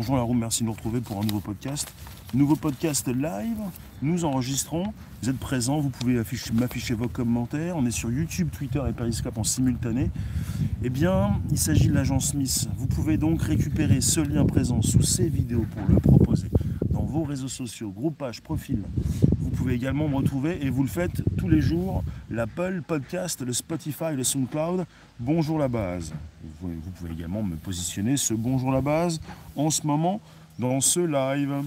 Bonjour la room, merci de nous retrouver pour un nouveau podcast. Nouveau podcast live, nous enregistrons. Vous êtes présents, vous pouvez m'afficher vos commentaires. On est sur YouTube, Twitter et Periscope en simultané. Eh bien, il s'agit de l'agence Smith. Vous pouvez donc récupérer ce lien présent sous ces vidéos pour le proposer dans vos réseaux sociaux, groupages, profils. Vous pouvez également me retrouver et vous le faites tous les jours, l'Apple Podcast, le Spotify, le SoundCloud. Bonjour la base. Vous pouvez également me positionner ce Bonjour la base en ce moment dans ce live.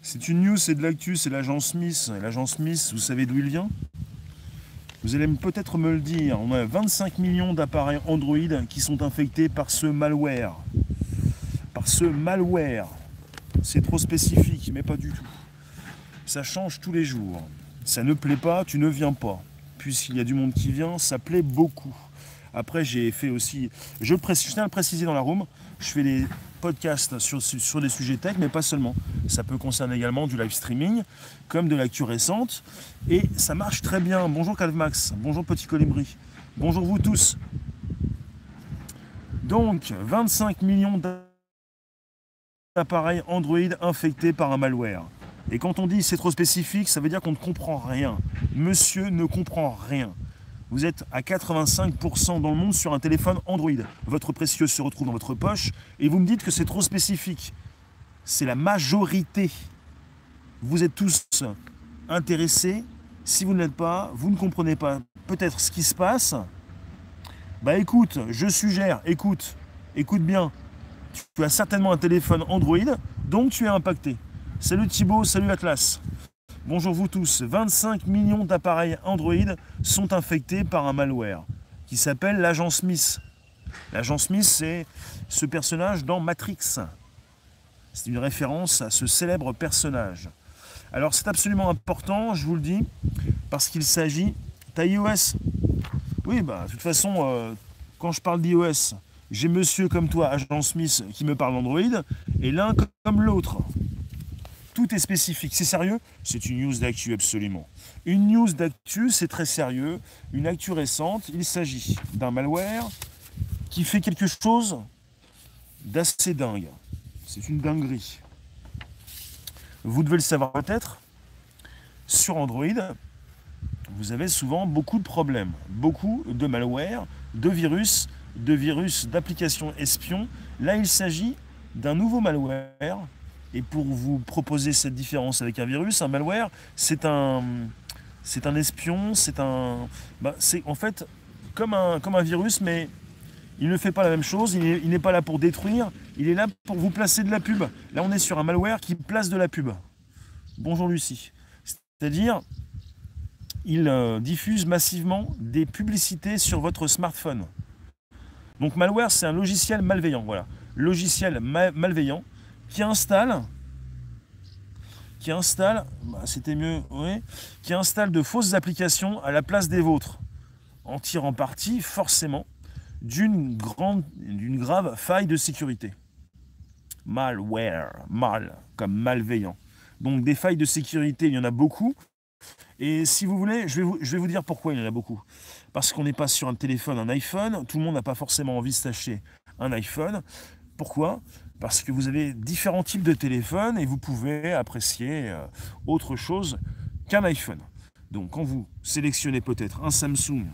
C'est une news, c'est de l'actu, c'est l'agence Smith. L'agence Smith, vous savez d'où il vient? Vous allez peut-être me le dire. On a 25 millions d'appareils Android qui sont infectés par ce malware. Par ce malware. C'est trop spécifique, mais pas du tout. Ça change tous les jours. Ça ne plaît pas, tu ne viens pas. Puisqu'il y a du monde qui vient, ça plaît beaucoup. Après, j'ai fait aussi, je, tiens à le préciser dans la room, je fais des podcasts sur, sur des sujets tech, mais pas seulement. Ça peut concerner également du live streaming, comme de l'actu récente. Et ça marche très bien. Bonjour Calvmax, bonjour Petit Colibri, bonjour vous tous. Donc, 25 millions d'appareils Android infectés par un malware. Et quand on dit c'est trop spécifique, ça veut dire qu'on ne comprend rien. Monsieur ne comprend rien. Vous êtes à 85% dans le monde sur un téléphone Android. Votre précieux se retrouve dans votre poche et vous me dites que c'est trop spécifique. C'est la majorité. Vous êtes tous intéressés. Si vous ne l'êtes pas, vous ne comprenez pas peut-être ce qui se passe. Bah écoute, je suggère, écoute, écoute bien. Tu as certainement un téléphone Android, donc tu es impacté. Salut Thibaut, salut Atlas. Bonjour vous tous. 25 millions d'appareils Android sont infectés par un malware qui s'appelle l'agent Smith. L'agent Smith, c'est ce personnage dans Matrix. C'est une référence à ce célèbre personnage. Alors c'est absolument important, je vous le dis, parce qu'il s'agit. T'as iOS Oui, bah de toute façon, euh, quand je parle d'iOS, j'ai monsieur comme toi, agent Smith, qui me parle d'Android, et l'un comme l'autre. Tout est spécifique. C'est sérieux? C'est une news d'actu absolument. Une news d'actu, c'est très sérieux. Une actu récente, il s'agit d'un malware qui fait quelque chose d'assez dingue. C'est une dinguerie. Vous devez le savoir peut-être. Sur Android, vous avez souvent beaucoup de problèmes, beaucoup de malware, de virus, de virus d'applications espions. Là, il s'agit d'un nouveau malware et pour vous proposer cette différence avec un virus, un malware, c'est un, c'est un espion, c'est un, bah, c'est en fait comme un, comme un virus, mais il ne fait pas la même chose. Il n'est pas là pour détruire, il est là pour vous placer de la pub. Là, on est sur un malware qui place de la pub. Bonjour Lucie. C'est-à-dire, il euh, diffuse massivement des publicités sur votre smartphone. Donc malware, c'est un logiciel malveillant. Voilà, logiciel malveillant qui installe, qui installe, bah, c'était mieux, oui, qui installe de fausses applications à la place des vôtres, en tirant parti forcément d'une grande, d'une grave faille de sécurité. Malware, mal, comme malveillant. Donc des failles de sécurité, il y en a beaucoup. Et si vous voulez, je vais vous, je vais vous dire pourquoi il y en a beaucoup. Parce qu'on n'est pas sur un téléphone, un iPhone. Tout le monde n'a pas forcément envie de s'acheter un iPhone. Pourquoi? Parce que vous avez différents types de téléphones et vous pouvez apprécier euh, autre chose qu'un iPhone. Donc quand vous sélectionnez peut-être un Samsung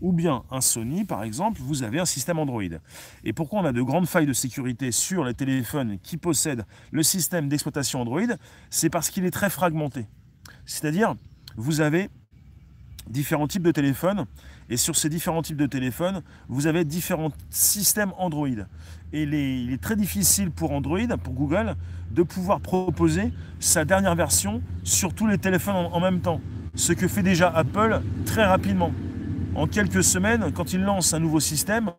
ou bien un Sony par exemple, vous avez un système Android. Et pourquoi on a de grandes failles de sécurité sur les téléphones qui possèdent le système d'exploitation Android? C'est parce qu'il est très fragmenté. C'est-à-dire, vous avez différents types de téléphones et sur ces différents types de téléphones, vous avez différents systèmes Android. Et il est très difficile pour Android, pour Google, de pouvoir proposer sa dernière version sur tous les téléphones en, même temps. Ce que fait déjà Apple très rapidement. En quelques semaines, quand il lance un nouveau système,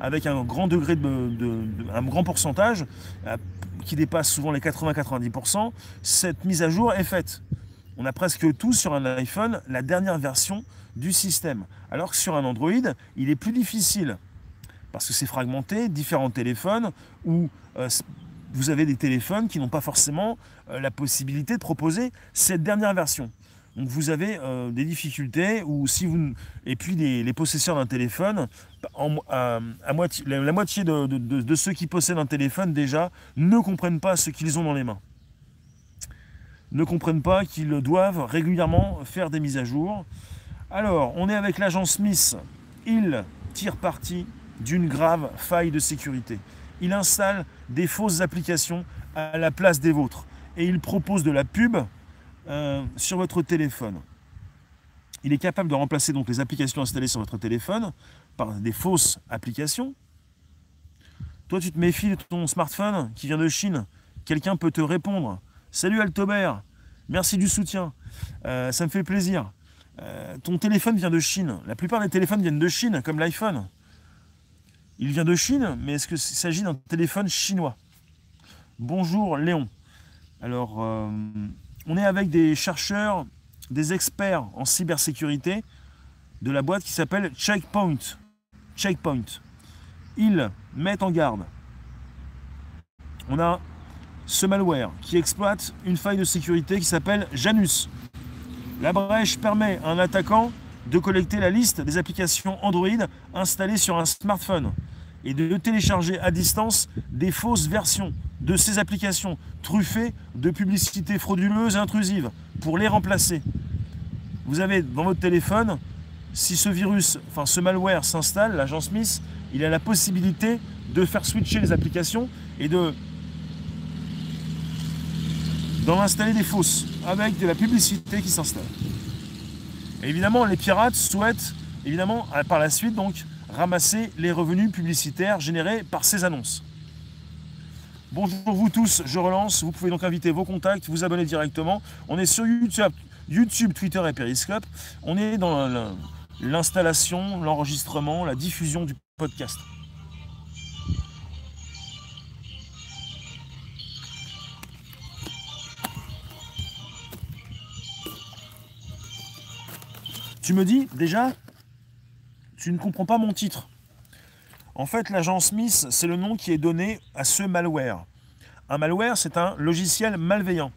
avec un grand degré de, un grand pourcentage, euh, qui dépasse souvent les 80-90%, cette mise à jour est faite. On a presque tout sur un iPhone, la dernière version du système. Alors que sur un Android, il est plus difficile parce que c'est fragmenté, différents téléphones où euh, vous avez des téléphones qui n'ont pas forcément euh, la possibilité de proposer cette dernière version. Donc vous avez euh, des difficultés ou si vous et puis les, possesseurs d'un téléphone, moitié, la, moitié de, ceux qui possèdent un téléphone déjà ne comprennent pas ce qu'ils ont dans les mains, ne comprennent pas qu'ils doivent régulièrement faire des mises à jour. Alors on est avec l'agent Smith, il tire parti d'une grave faille de sécurité. Il installe des fausses applications à la place des vôtres et il propose de la pub euh, sur votre téléphone. Il est capable de remplacer donc les applications installées sur votre téléphone par des fausses applications. Toi, tu te méfies de ton smartphone qui vient de Chine. Quelqu'un peut te répondre. Salut Altobert, merci du soutien. Euh, ça me fait plaisir. Euh, ton téléphone vient de Chine. La plupart des téléphones viennent de Chine, comme l'iPhone. Il vient de Chine, mais est-ce qu'il s'agit d'un téléphone chinois? Bonjour Léon. Alors, on est avec des chercheurs, des experts en cybersécurité de la boîte qui s'appelle Checkpoint. Checkpoint. Ils mettent en garde. On a ce malware qui exploite une faille de sécurité qui s'appelle Janus. La brèche permet à un attaquant de collecter la liste des applications Android installées sur un smartphone et de télécharger à distance des fausses versions de ces applications truffées de publicités frauduleuses et intrusives pour les remplacer. Vous avez dans votre téléphone, si ce virus, enfin ce malware s'installe, l'agent Smith, il a la possibilité de faire switcher les applications et de d'en installer des fausses avec de la publicité qui s'installe. évidemment, les pirates souhaitent évidemment par la suite donc ramasser les revenus publicitaires générés par ces annonces. Bonjour vous tous, je relance. Vous pouvez donc inviter vos contacts, vous abonner directement. On est sur YouTube, YouTube Twitter et Periscope. On est dans l'installation, l'enregistrement, la diffusion du podcast. Tu me dis déjà tu ne comprends pas mon titre. En fait, l'agent Smith, c'est le nom qui est donné à ce malware. Un malware, c'est un logiciel malveillant.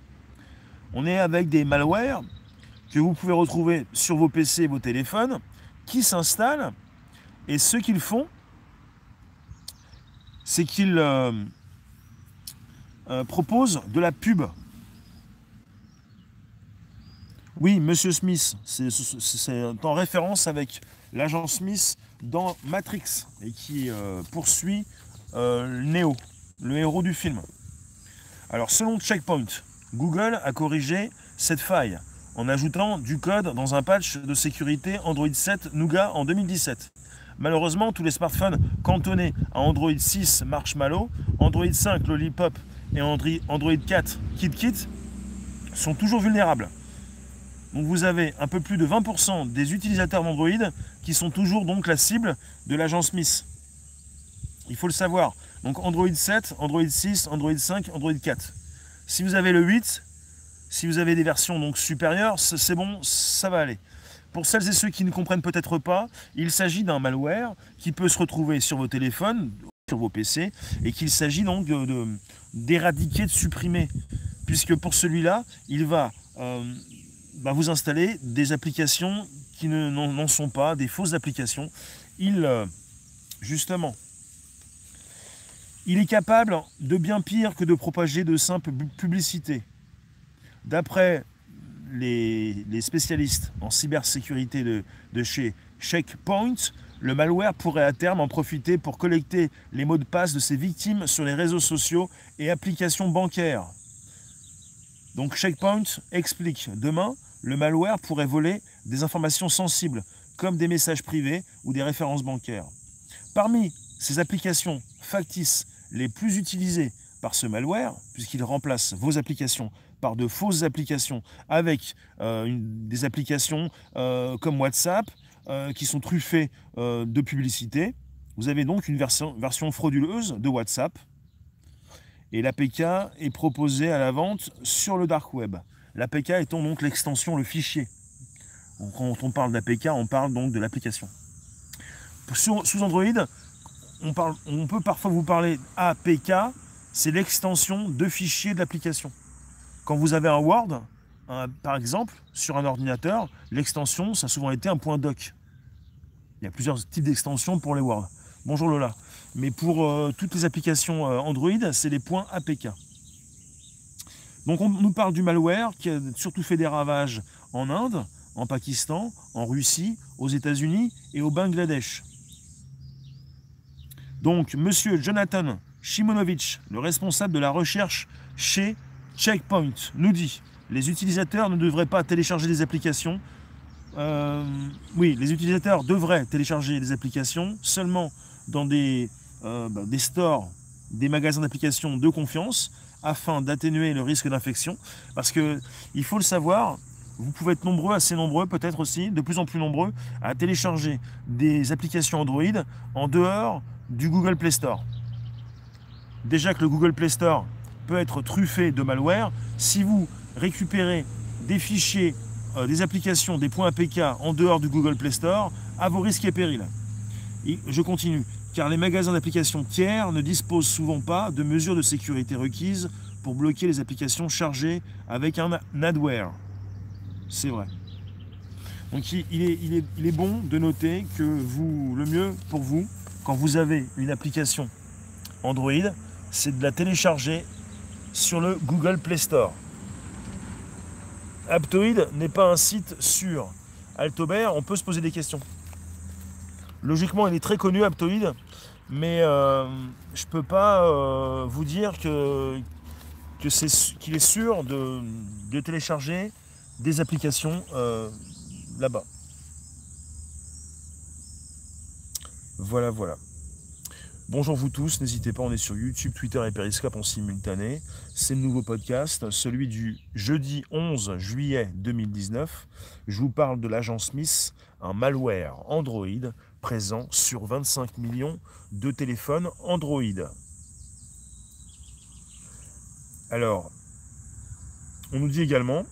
On est avec des malwares que vous pouvez retrouver sur vos PC et vos téléphones qui s'installent et ce qu'ils font, c'est qu'ils euh, euh, proposent de la pub. Oui, Monsieur Smith, c'est en référence avec l'agent Smith dans Matrix et qui euh, poursuit euh, Neo, le héros du film. Alors selon Checkpoint, Google a corrigé cette faille en ajoutant du code dans un patch de sécurité Android 7 Nougat en 2017. Malheureusement, tous les smartphones cantonnés à Android 6 Marshmallow, Android 5 Lollipop et Android 4 KitKit sont toujours vulnérables. Donc vous avez un peu plus de 20% des utilisateurs d'Android qui sont toujours donc la cible de l'agence Smith. Il faut le savoir. Donc Android 7, Android 6, Android 5, Android 4. Si vous avez le 8, si vous avez des versions donc supérieures, c'est bon, ça va aller. Pour celles et ceux qui ne comprennent peut-être pas, il s'agit d'un malware qui peut se retrouver sur vos téléphones, sur vos PC, et qu'il s'agit donc d'éradiquer, de, de, supprimer. Puisque pour celui-là, il va euh, bah, vous installez des applications qui n'en sont pas, des fausses applications. Il, euh, justement, il est capable de bien pire que de propager de simples publicités. D'après les, spécialistes en cybersécurité de, de chez Checkpoint, le malware pourrait à terme en profiter pour collecter les mots de passe de ses victimes sur les réseaux sociaux et applications bancaires. Donc Checkpoint explique demain, le malware pourrait voler des informations sensibles, comme des messages privés ou des références bancaires. Parmi ces applications factices les plus utilisées par ce malware, puisqu'il remplace vos applications par de fausses applications avec euh, des applications euh, comme WhatsApp euh, qui sont truffées de publicité. Vous avez donc une version, version frauduleuse de WhatsApp et l'APK est proposée à la vente sur le dark web. L'APK étant donc l'extension, le fichier. Quand on parle d'APK, on parle donc de l'application. Sous Android, on, peut parfois vous parler APK, c'est l'extension de fichier de l'application. Quand vous avez un Word, par exemple, sur un ordinateur, l'extension, ça a souvent été un point doc. Il y a plusieurs types d'extensions pour les Word. Bonjour Lola. Mais pour euh, toutes les applications euh, Android, c'est les points APK. Donc on nous parle du malware qui a surtout fait des ravages en Inde, en Pakistan, en Russie, aux États-Unis et au Bangladesh. Donc monsieur Jonathan Shimonovich, le responsable de la recherche chez Checkpoint, nous dit les utilisateurs ne devraient pas télécharger des applications. Euh, oui, les utilisateurs devraient télécharger des applications seulement dans des, euh, bah, des stores, des magasins d'applications de confiance afin d'atténuer le risque d'infection. Parce que il faut le savoir, vous pouvez être nombreux, assez nombreux peut-être aussi, de plus en plus nombreux, à télécharger des applications Android en dehors du Google Play Store. Déjà que le Google Play Store peut être truffé de malware, si vous récupérez des fichiers, euh, des applications, des points APK en dehors du Google Play Store, à vos risques et périls. Et je continue, car les magasins d'applications tiers ne disposent souvent pas de mesures de sécurité requises pour bloquer les applications chargées avec un adware. C'est vrai. Donc il est, bon de noter que le mieux pour vous, quand vous avez une application Android, c'est de la télécharger sur le Google Play Store. Aptoid n'est pas un site sûr. Altobert, on peut se poser des questions. Logiquement, il est très connu, Aptoid, mais euh, je ne peux pas euh, vous dire qu'il est sûr de, télécharger des applications euh, là-bas. Voilà, voilà. Bonjour vous tous, n'hésitez pas, on est sur YouTube, Twitter et Periscope en simultané. C'est le nouveau podcast, celui du jeudi 11 juillet 2019. Je vous parle de l'agent Smith, un malware Android présent sur 25 millions de téléphones Android. Alors, on nous dit également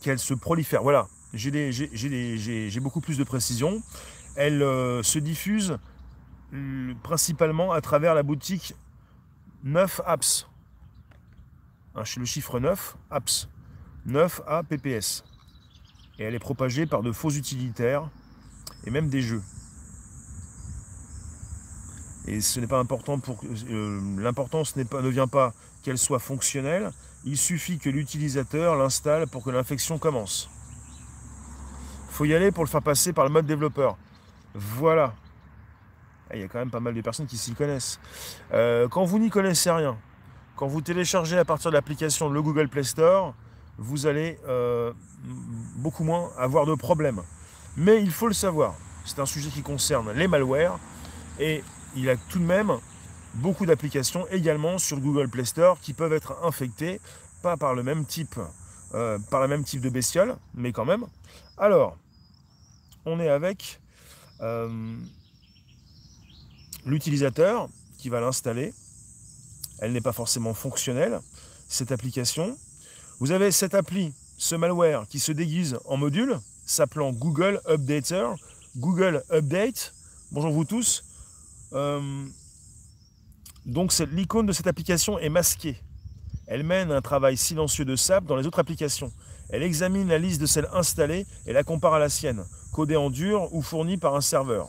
qu'elle se prolifère. Voilà, j'ai beaucoup plus de précisions. Elle euh, se diffuse principalement à travers la boutique 9 apps. le chiffre 9, apps. 9 APPS. Et elle est propagée par de faux utilitaires et même des jeux. Et ce n'est pas important pour euh, l'importance ne vient pas qu'elle soit fonctionnelle, il suffit que l'utilisateur l'installe pour que l'infection commence. Il faut y aller pour le faire passer par le mode développeur. Voilà, il y a quand même pas mal de personnes qui s'y connaissent. Euh, quand vous n'y connaissez rien, quand vous téléchargez à partir de l'application le Google Play Store, vous allez euh, beaucoup moins avoir de problèmes. Mais il faut le savoir, c'est un sujet qui concerne les malwares et il a tout de même beaucoup d'applications également sur Google Play Store qui peuvent être infectées, pas par le même type, euh, par le même type de bestiole, mais quand même. Alors, on est avec l'utilisateur qui va l'installer, elle n'est pas forcément fonctionnelle, cette application. Vous avez cette appli, ce malware qui se déguise en module, s'appelant Google Updater, Google Update. Bonjour vous tous. Euh, donc l'icône de cette application est masquée. Elle mène un travail silencieux de SAP dans les autres applications. Elle examine la liste de celles installées et la compare à la sienne, codée en dur ou fournie par un serveur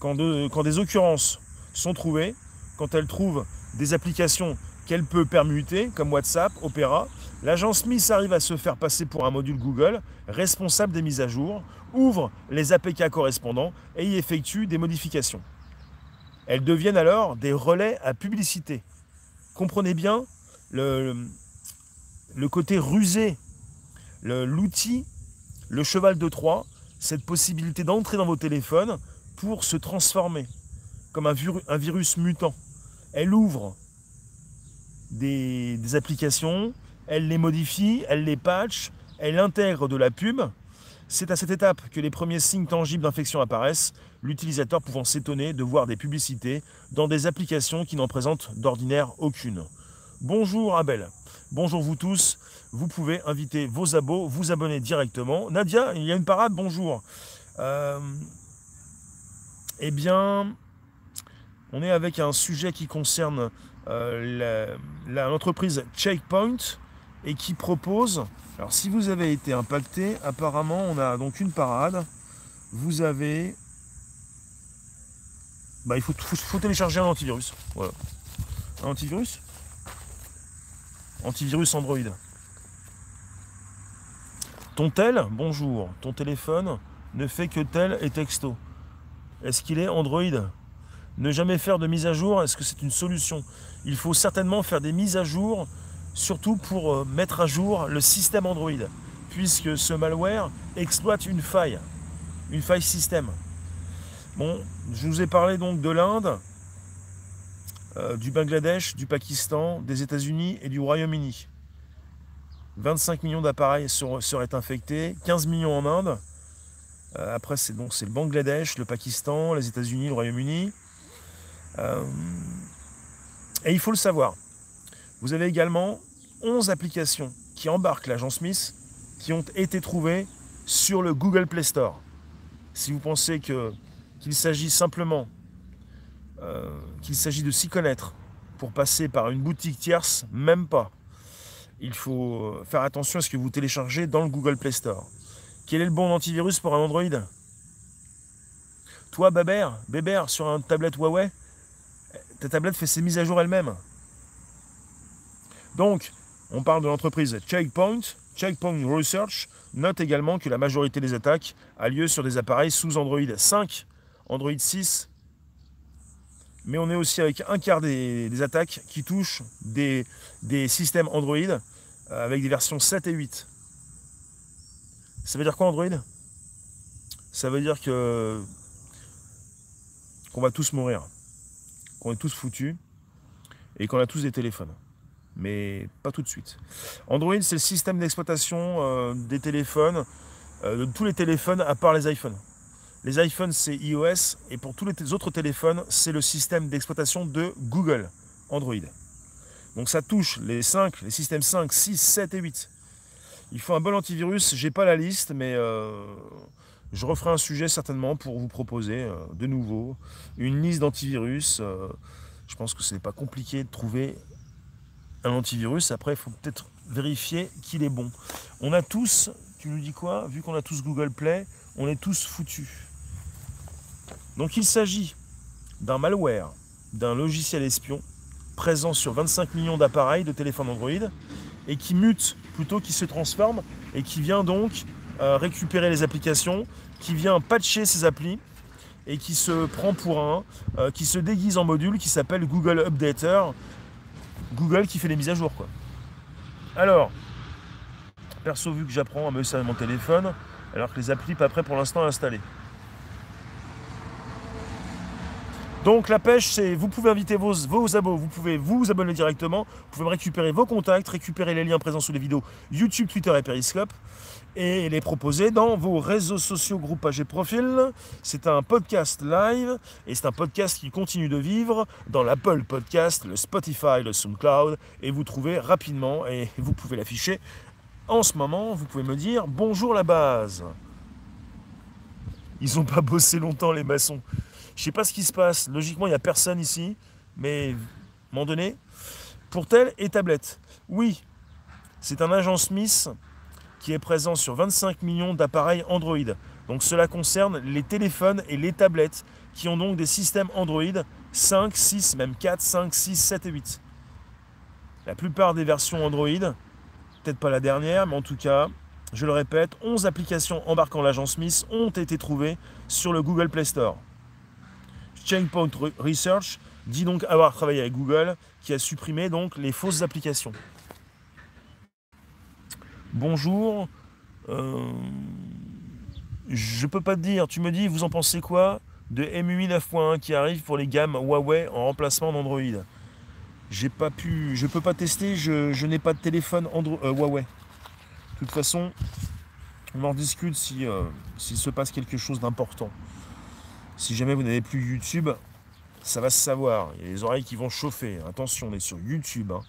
quand, des occurrences sont trouvées, quand elle trouve des applications qu'elle peut permuter, comme WhatsApp, Opera, l'agence Smith arrive à se faire passer pour un module Google responsable des mises à jour, ouvre les APK correspondants et y effectue des modifications. Elles deviennent alors des relais à publicité. Comprenez bien le, côté rusé, l'outil, le, cheval de Troie, cette possibilité d'entrer dans vos téléphones pour se transformer comme un, un virus mutant. Elle ouvre des, applications, elle les modifie, elle les patch, elle intègre de la pub. C'est à cette étape que les premiers signes tangibles d'infection apparaissent, l'utilisateur pouvant s'étonner de voir des publicités dans des applications qui n'en présentent d'ordinaire aucune. Bonjour Abel, bonjour vous tous, vous pouvez inviter vos abos, vous abonner directement. Nadia, il y a une parade, bonjour. Euh, eh bien, on est avec un sujet qui concerne euh, l'entreprise Checkpoint et qui propose. Alors si vous avez été impacté, apparemment on a donc une parade. Vous avez. Bah, il faut, télécharger un antivirus. Voilà. Un antivirus? Antivirus Android. Ton tel, bonjour, ton téléphone ne fait que tel et texto. Est-ce qu'il est Android? Ne jamais faire de mise à jour, est-ce que c'est une solution? Il faut certainement faire des mises à jour, surtout pour euh, mettre à jour le système Android, puisque ce malware exploite une faille, une faille système. Bon, je vous ai parlé donc de l'Inde, euh, du Bangladesh, du Pakistan, des États-Unis et du Royaume-Uni. 25 millions d'appareils seraient infectés, 15 millions en Inde. Euh, après, c'est donc le Bangladesh, le Pakistan, les États-Unis, le Royaume-Uni. Et il faut le savoir. Vous avez également 11 applications qui embarquent l'agent Smith qui ont été trouvées sur le Google Play Store. Si vous pensez qu'il s'agit simplement euh, qu'il s'agit de s'y connaître pour passer par une boutique tierce, même pas. Il faut euh, faire attention à ce que vous téléchargez dans le Google Play Store. Quel est le bon antivirus pour un Android? Toi, Baber, Bébert, sur un tablette Huawei, ta tablette fait ses mises à jour elle-même. Donc, on parle de l'entreprise Checkpoint. Checkpoint Research note également que la majorité des attaques a lieu sur des appareils sous Android 5, Android 6 mais on est aussi avec un quart des, attaques qui touchent des, systèmes Android euh, avec des versions 7 et 8. Ça veut dire quoi Android? Ça veut dire que qu'on va tous mourir, qu'on est tous foutus et qu'on a tous des téléphones. Mais pas tout de suite. Android, c'est le système d'exploitation euh, des téléphones, euh, de tous les téléphones à part les iPhones. Les iPhones, c'est iOS, et pour tous les autres téléphones, c'est le système d'exploitation de Google, Android. Donc ça touche les 5, les systèmes 5, 6, 7 et 8. Il faut un bon antivirus, j'ai pas la liste, mais euh, je referai un sujet certainement pour vous proposer de nouveau une liste d'antivirus. Je pense que ce n'est pas compliqué de trouver un antivirus. Après, il faut peut-être vérifier qu'il est bon. On a tous, tu nous dis quoi Vu qu'on a tous Google Play, on est tous foutus. Donc il s'agit d'un malware, d'un logiciel espion présent sur 25 millions d'appareils de téléphone Android et qui mute plutôt qu'il se transforme et qui vient donc euh, récupérer les applications, qui vient patcher ces applis et qui se prend pour un, euh, qui se déguise en module qui s'appelle Google Updater. Google qui fait les mises à jour quoi. Alors, perso vu que j'apprends à me servir mon téléphone, alors que les applis pas prêts pour l'instant à installer. Donc la pêche, c'est vous pouvez inviter vos, vos abos, vous pouvez vous abonner directement, vous pouvez récupérer vos contacts, récupérer les liens présents sous les vidéos YouTube, Twitter et Periscope et les proposer dans vos réseaux sociaux, groupages et profils. C'est un podcast live et c'est un podcast qui continue de vivre dans l'Apple Podcast, le Spotify, le SoundCloud et vous trouvez rapidement et vous pouvez l'afficher en ce moment. Vous pouvez me dire bonjour la base. Ils n'ont pas bossé longtemps les maçons. Je sais pas ce qui se passe. Logiquement, il n'y a personne ici. Mais, moment donné, pour tel et tablette. Oui, c'est un agent Smith qui est présent sur 25 millions d'appareils Android. Donc cela concerne les téléphones et les tablettes qui ont donc des systèmes Android 5, 6, même 4, 5, 6, 7 et 8. La plupart des versions Android, peut-être pas la dernière, mais en tout cas, je le répète, 11 applications embarquant l'agent Smith ont été trouvées sur le Google Play Store. Chainpoint Research dit donc avoir travaillé avec Google qui a supprimé donc les fausses applications. Bonjour. Euh, je peux pas te dire, tu me dis, vous en pensez quoi de MUI 9.1 qui arrive pour les gammes Huawei en remplacement d'Android? J'ai pas pu, je peux pas tester, je, n'ai pas de téléphone euh, Huawei. De toute façon, on en discute si, euh, s'il se passe quelque chose d'important. Si jamais vous n'avez plus YouTube, ça va se savoir. Il y a les oreilles qui vont chauffer. Attention, on est sur YouTube. Hein.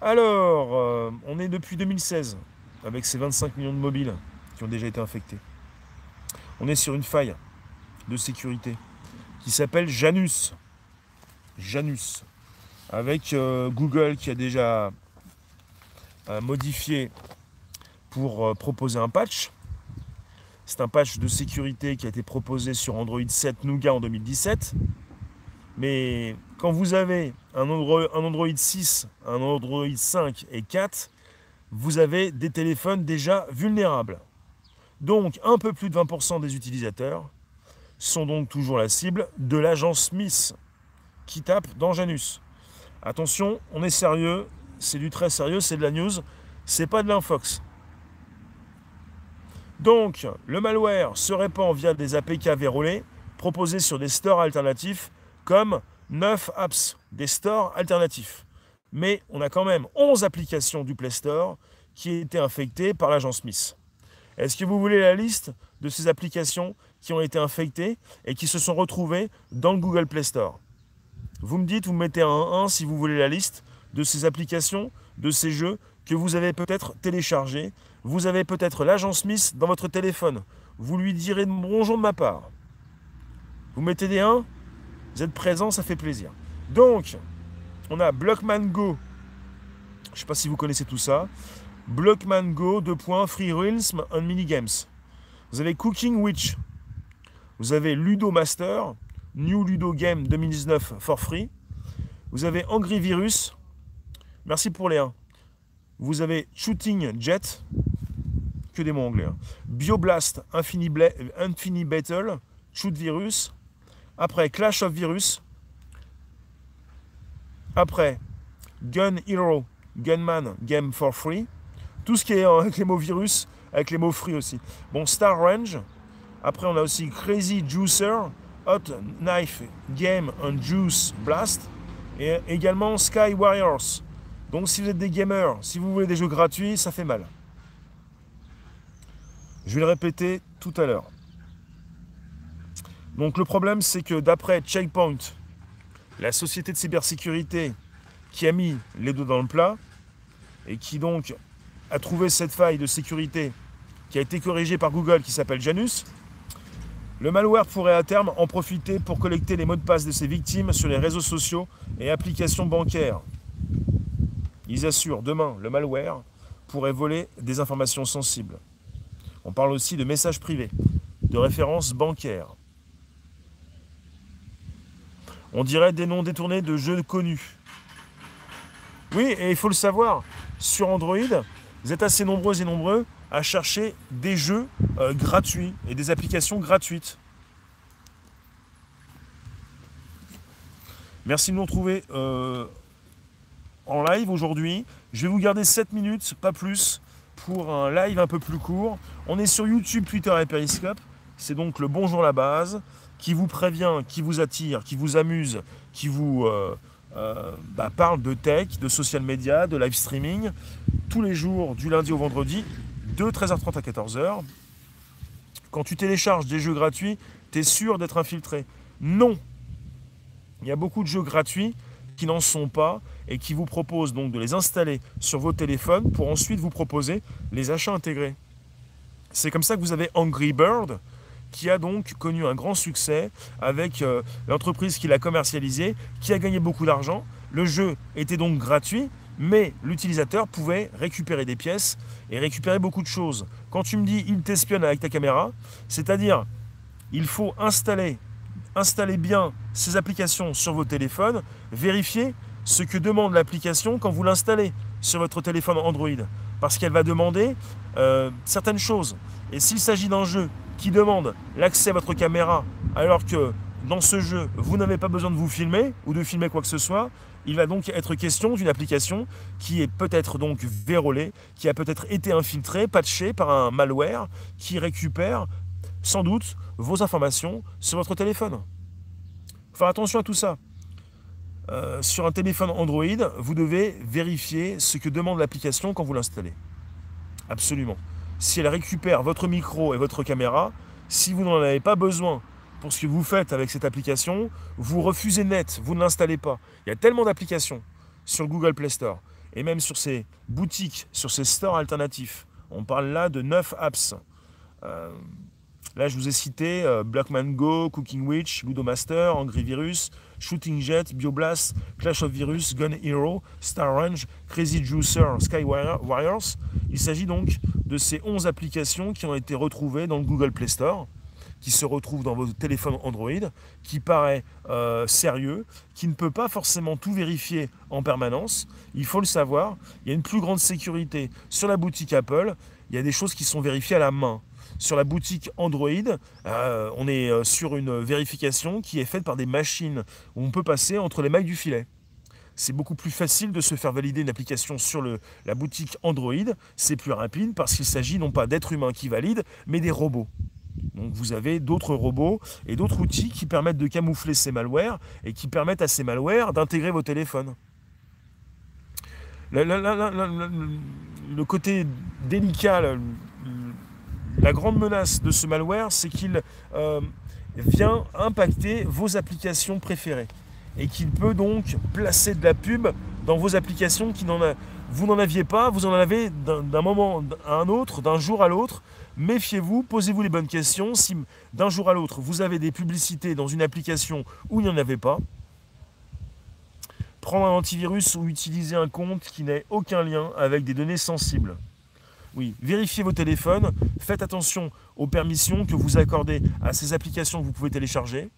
Alors, euh, on est depuis 2016 avec ces 25 millions de mobiles qui ont déjà été infectés. On est sur une faille de sécurité qui s'appelle Janus. Janus. Avec euh, Google qui a déjà euh, modifié pour proposer un patch. C'est un patch de sécurité qui a été proposé sur Android 7 Nougat en 2017. Mais quand vous avez un Android, un Android 6, un Android 5 et 4, vous avez des téléphones déjà vulnérables. Donc un peu plus de 20% des utilisateurs sont donc toujours la cible de l'agence Smith qui tape dans Janus. Attention, on est sérieux, c'est du très sérieux, c'est de la news, c'est pas de l'infox. Donc, le malware se répand via des APK verrouillés proposés sur des stores alternatifs comme 9 apps, des stores alternatifs. Mais on a quand même 11 applications du Play Store qui ont été infectées par l'agence Smith. Est-ce que vous voulez la liste de ces applications qui ont été infectées et qui se sont retrouvées dans le Google Play Store? Vous me dites, vous mettez un 1 si vous voulez la liste de ces applications, de ces jeux que vous avez peut-être téléchargés. Vous avez peut-être l'agent Smith dans votre téléphone. Vous lui direz bonjour de ma part. Vous mettez des 1, vous êtes présent, ça fait plaisir. Donc, on a Blockman Go. Je ne sais pas si vous connaissez tout ça. Blockman Go, 2 points, Free Realms and Minigames. Vous avez Cooking Witch. Vous avez Ludo Master, New Ludo Game 2019 for free. Vous avez Angry Virus. Merci pour les 1. Vous avez Shooting Jet. Que des mots anglais. Hein. Bioblast, Infini, Infini Battle, Shoot Virus. Après, Clash of Virus. Après, Gun Hero, Gunman, Game for Free. Tout ce qui est avec les mots virus, avec les mots free aussi. Bon, Star Range. Après, on a aussi Crazy Juicer, Hot Knife Game and Juice Blast. Et également Sky Warriors. Donc, si vous êtes des gamers, si vous voulez des jeux gratuits, ça fait mal. Je vais le répéter tout à l'heure. Donc le problème, c'est que d'après Checkpoint, la société de cybersécurité qui a mis les deux dans le plat et qui donc a trouvé cette faille de sécurité qui a été corrigée par Google qui s'appelle Janus, le malware pourrait à terme en profiter pour collecter les mots de passe de ses victimes sur les réseaux sociaux et applications bancaires. Ils assurent demain le malware pourrait voler des informations sensibles. On parle aussi de messages privés, de références bancaires, on dirait des noms détournés de jeux connus. Oui, et il faut le savoir, sur Android, vous êtes assez nombreux et nombreux à chercher des jeux euh, gratuits et des applications gratuites. Merci de nous retrouver euh, en live aujourd'hui. Je vais vous garder 7 minutes, pas plus, pour un live un peu plus court. On est sur YouTube, Twitter et Periscope. C'est donc le Bonjour la base qui vous prévient, qui vous attire, qui vous amuse, qui vous euh, euh, bah, parle de tech, de social media, de live streaming, tous les jours du lundi au vendredi, de 13h30 à 14h. Quand tu télécharges des jeux gratuits, tu es sûr d'être infiltré. Non. Il y a beaucoup de jeux gratuits qui n'en sont pas et qui vous proposent donc de les installer sur vos téléphones pour ensuite vous proposer les achats intégrés. C'est comme ça que vous avez Angry Bird, qui a donc connu un grand succès avec euh, l'entreprise qui l'a commercialisé, qui a gagné beaucoup d'argent. Le jeu était donc gratuit, mais l'utilisateur pouvait récupérer des pièces et récupérer beaucoup de choses. Quand tu me dis il t'espionne avec ta caméra, c'est-à-dire il faut installer, installer bien ces applications sur vos téléphones, vérifier ce que demande l'application quand vous l'installez sur votre téléphone Android. Parce qu'elle va demander euh, certaines choses. Et s'il s'agit d'un jeu qui demande l'accès à votre caméra alors que dans ce jeu, vous n'avez pas besoin de vous filmer ou de filmer quoi que ce soit, il va donc être question d'une application qui est peut-être donc vérolée, qui a peut-être été infiltrée, patchée par un malware qui récupère sans doute vos informations sur votre téléphone. Faire attention à tout ça. Euh, sur un téléphone Android, vous devez vérifier ce que demande l'application quand vous l'installez. Absolument si elle récupère votre micro et votre caméra, si vous n'en avez pas besoin pour ce que vous faites avec cette application, vous refusez net, vous ne l'installez pas. Il y a tellement d'applications sur Google Play Store et même sur ces boutiques, sur ces stores alternatifs. On parle là de 9 apps. Euh, Là, je vous ai cité euh, Blackman Go, Cooking Witch, Ludomaster, Angry Virus, Shooting Jet, BioBlast, Clash of Virus, Gun Hero, Star Range, Crazy Juicer, Sky Warriors. Il s'agit donc de ces 11 applications qui ont été retrouvées dans le Google Play Store qui se retrouvent dans votre téléphone Android, qui paraît euh, sérieux, qui ne peut pas forcément tout vérifier en permanence. Il faut le savoir, il y a une plus grande sécurité. Sur la boutique Apple, il y a des choses qui sont vérifiées à la main. Sur la boutique Android, euh, on est euh, sur une vérification qui est faite par des machines où on peut passer entre les mailles du filet. C'est beaucoup plus facile de se faire valider une application sur la boutique Android. C'est plus rapide parce qu'il s'agit non pas d'êtres humains qui valident, mais des robots. Donc vous avez d'autres robots et d'autres outils qui permettent de camoufler ces malwares et qui permettent à ces malwares d'intégrer vos téléphones. le côté délicat, la grande menace de ce malware, c'est qu'il euh, vient impacter vos applications préférées et qu'il peut donc placer de la pub dans vos applications qui vous n'en aviez pas, vous en avez d'un moment à un autre, d'un jour à l'autre. Méfiez-vous, posez-vous les bonnes questions. Si d'un jour à l'autre, vous avez des publicités dans une application où il n'y en avait pas, prendre un antivirus ou utiliser un compte qui n'ait aucun lien avec des données sensibles. Oui, vérifiez vos téléphones, faites attention aux permissions que vous accordez à ces applications que vous pouvez télécharger.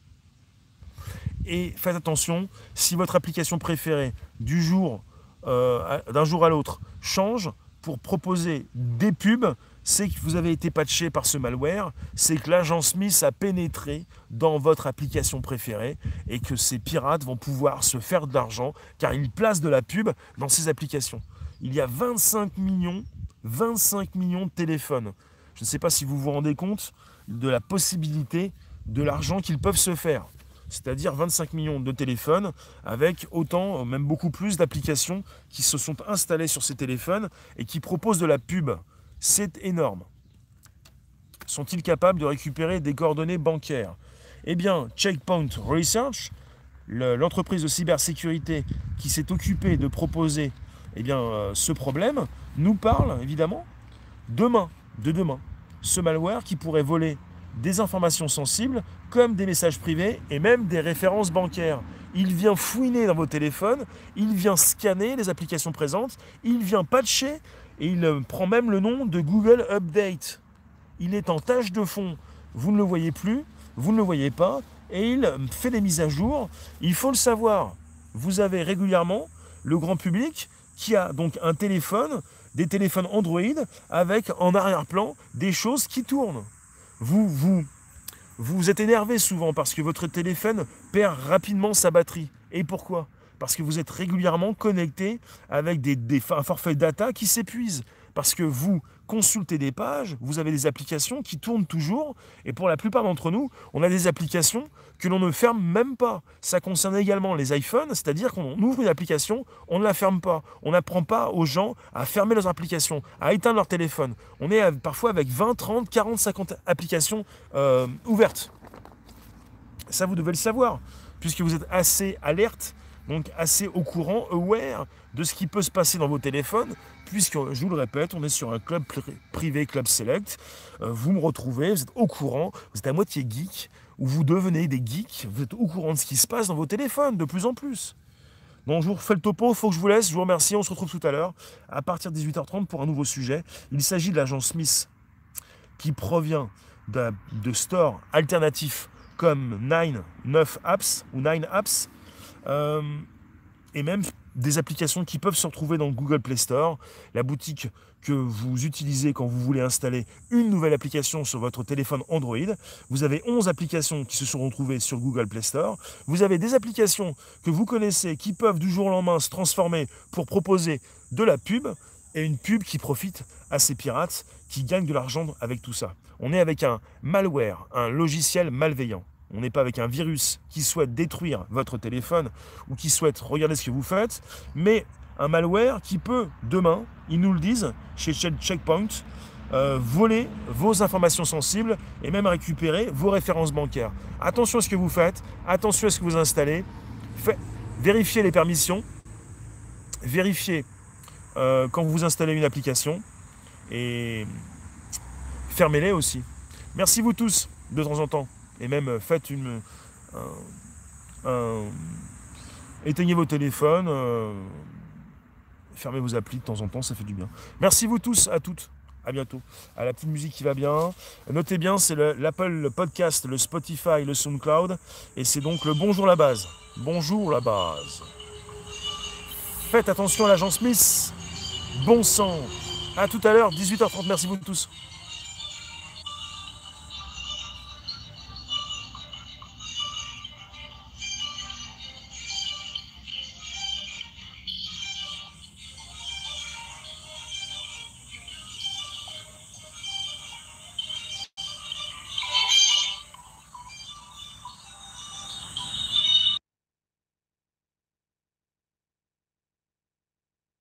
Et faites attention, si votre application préférée du jour, euh, d'un jour à l'autre change pour proposer des pubs, c'est que vous avez été patché par ce malware, c'est que l'agent Smith a pénétré dans votre application préférée et que ces pirates vont pouvoir se faire de l'argent car ils placent de la pub dans ces applications. Il y a 25 millions 25 millions de téléphones. Je ne sais pas si vous vous rendez compte de la possibilité de l'argent qu'ils peuvent se faire. C'est-à-dire 25 millions de téléphones avec autant, même beaucoup plus d'applications qui se sont installées sur ces téléphones et qui proposent de la pub. C'est énorme. Sont-ils capables de récupérer des coordonnées bancaires? Eh bien, Checkpoint Research, l'entreprise de cybersécurité qui s'est occupée de proposer eh bien, euh, ce problème, nous parle évidemment demain, de demain. Ce malware qui pourrait voler des informations sensibles comme des messages privés et même des références bancaires. Il vient fouiner dans vos téléphones, il vient scanner les applications présentes, il vient patcher et il prend même le nom de Google Update. Il est en tâche de fond. Vous ne le voyez plus, vous ne le voyez pas et il fait des mises à jour. Il faut le savoir. Vous avez régulièrement le grand public qui a donc un téléphone des téléphones Android avec en arrière-plan des choses qui tournent. Vous, vous, vous êtes énervé souvent parce que votre téléphone perd rapidement sa batterie. Et pourquoi? Parce que vous êtes régulièrement connecté avec des, un forfait data qui s'épuise. Parce que vous consultez des pages, vous avez des applications qui tournent toujours, et pour la plupart d'entre nous, on a des applications que l'on ne ferme même pas. Ça concerne également les iPhones, c'est-à-dire qu'on ouvre une application, on ne la ferme pas. On n'apprend pas aux gens à fermer leurs applications, à éteindre leur téléphone. On est parfois avec 20, 30, 40, 50 applications euh, ouvertes. Ça, vous devez le savoir, puisque vous êtes assez alerte donc assez au courant, aware de ce qui peut se passer dans vos téléphones, puisque, je vous le répète, on est sur un club privé, club select. Euh, vous me retrouvez, vous êtes au courant, vous êtes à moitié geek, ou vous devenez des geeks, vous êtes au courant de ce qui se passe dans vos téléphones de plus en plus. Donc je vous refais le topo, faut que je vous laisse, je vous remercie, on se retrouve tout à l'heure à partir de 18h30 pour un nouveau sujet. Il s'agit de l'agent Smith qui provient de, de stores alternatifs comme 9, 9 apps ou 9 apps euh, et même des applications qui peuvent se retrouver dans Google Play Store, la boutique que vous utilisez quand vous voulez installer une nouvelle application sur votre téléphone Android. Vous avez 11 applications qui se sont retrouvées sur Google Play Store. Vous avez des applications que vous connaissez qui peuvent du jour au lendemain se transformer pour proposer de la pub et une pub qui profite à ces pirates qui gagnent de l'argent avec tout ça. On est avec un malware, un logiciel malveillant. On n'est pas avec un virus qui souhaite détruire votre téléphone ou qui souhaite regarder ce que vous faites, mais un malware qui peut, demain, ils nous le disent, chez Checkpoint, euh, voler vos informations sensibles et même récupérer vos références bancaires. Attention à ce que vous faites, attention à ce que vous installez, vérifiez les permissions, vérifiez euh, quand vous installez une application et fermez-les aussi. Merci vous tous, de temps en temps. Et même euh, faites une. éteignez vos téléphones. Euh, fermez vos applis de temps en temps, ça fait du bien. Merci vous tous, à toutes. À bientôt. À la petite musique qui va bien. Notez bien, c'est l'Apple Podcast, le Spotify, le SoundCloud. Et c'est donc le Bonjour la base. Bonjour la base. Faites attention à l'agent Smith. Bon sang. À tout à l'heure, 18h30. Merci vous tous.